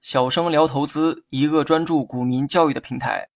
小生聊投资，一个专注股民教育的平台。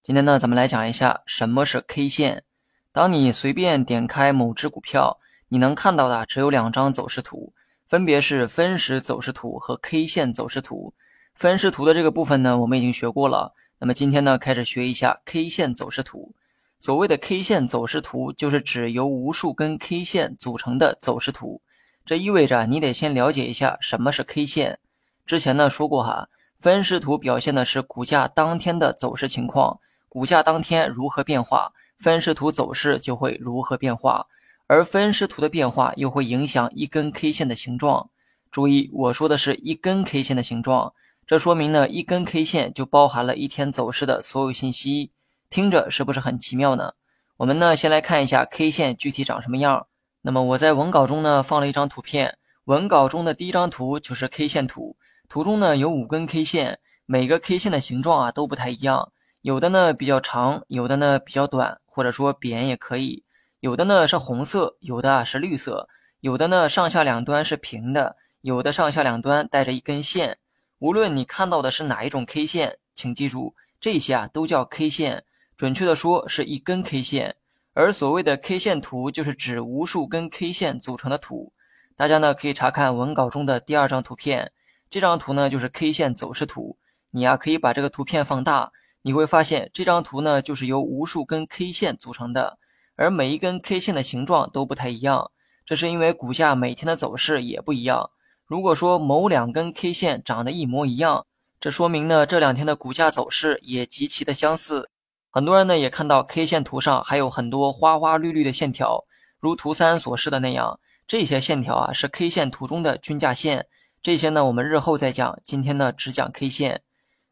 今天呢，咱们来讲一下什么是 K 线。当你随便点开某只股票，你能看到的只有两张走势图，分别是分时走势图和 K 线走势图。分时图的这个部分呢，我们已经学过了。那么今天呢，开始学一下 K 线走势图。所谓的 K 线走势图，就是指由无数根 K 线组成的走势图。这意味着你得先了解一下什么是 K 线。之前呢说过哈，分时图表现的是股价当天的走势情况，股价当天如何变化，分时图走势就会如何变化，而分时图的变化又会影响一根 K 线的形状。注意，我说的是一根 K 线的形状，这说明呢，一根 K 线就包含了一天走势的所有信息。听着是不是很奇妙呢？我们呢先来看一下 K 线具体长什么样。那么我在文稿中呢放了一张图片，文稿中的第一张图就是 K 线图。图中呢有五根 K 线，每个 K 线的形状啊都不太一样，有的呢比较长，有的呢比较短，或者说扁也可以。有的呢是红色，有的是绿色，有的呢上下两端是平的，有的上下两端带着一根线。无论你看到的是哪一种 K 线，请记住这些啊都叫 K 线，准确的说是一根 K 线。而所谓的 K 线图就是指无数根 K 线组成的图。大家呢可以查看文稿中的第二张图片。这张图呢就是 K 线走势图，你呀可以把这个图片放大，你会发现这张图呢就是由无数根 K 线组成的，而每一根 K 线的形状都不太一样，这是因为股价每天的走势也不一样。如果说某两根 K 线长得一模一样，这说明呢这两天的股价走势也极其的相似。很多人呢也看到 K 线图上还有很多花花绿绿的线条，如图三所示的那样，这些线条啊是 K 线图中的均价线。这些呢，我们日后再讲。今天呢，只讲 K 线。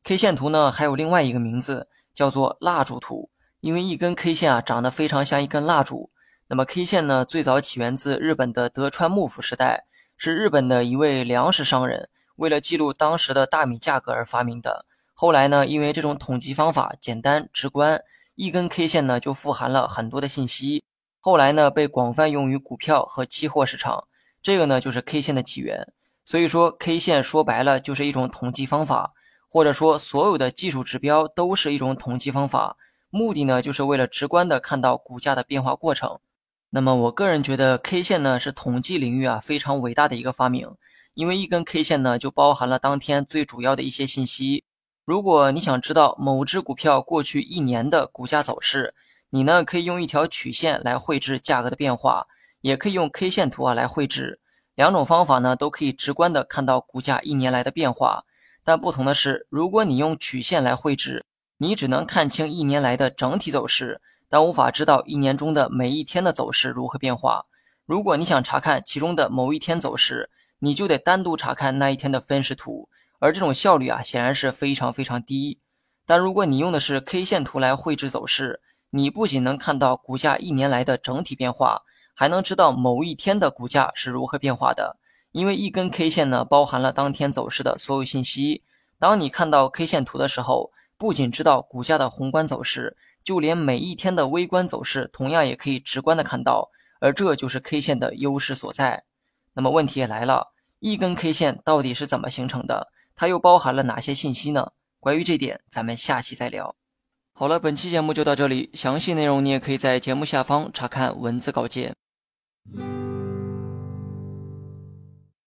K 线图呢，还有另外一个名字，叫做蜡烛图，因为一根 K 线啊，长得非常像一根蜡烛。那么 K 线呢，最早起源自日本的德川幕府时代，是日本的一位粮食商人为了记录当时的大米价格而发明的。后来呢，因为这种统计方法简单直观，一根 K 线呢就富含了很多的信息。后来呢，被广泛用于股票和期货市场。这个呢，就是 K 线的起源。所以说，K 线说白了就是一种统计方法，或者说所有的技术指标都是一种统计方法。目的呢，就是为了直观的看到股价的变化过程。那么，我个人觉得 K 线呢是统计领域啊非常伟大的一个发明，因为一根 K 线呢就包含了当天最主要的一些信息。如果你想知道某只股票过去一年的股价走势，你呢可以用一条曲线来绘制价格的变化，也可以用 K 线图啊来绘制。两种方法呢，都可以直观的看到股价一年来的变化，但不同的是，如果你用曲线来绘制，你只能看清一年来的整体走势，但无法知道一年中的每一天的走势如何变化。如果你想查看其中的某一天走势，你就得单独查看那一天的分时图，而这种效率啊，显然是非常非常低。但如果你用的是 K 线图来绘制走势，你不仅能看到股价一年来的整体变化。还能知道某一天的股价是如何变化的，因为一根 K 线呢包含了当天走势的所有信息。当你看到 K 线图的时候，不仅知道股价的宏观走势，就连每一天的微观走势同样也可以直观的看到，而这就是 K 线的优势所在。那么问题也来了，一根 K 线到底是怎么形成的？它又包含了哪些信息呢？关于这点，咱们下期再聊。好了，本期节目就到这里，详细内容你也可以在节目下方查看文字稿件。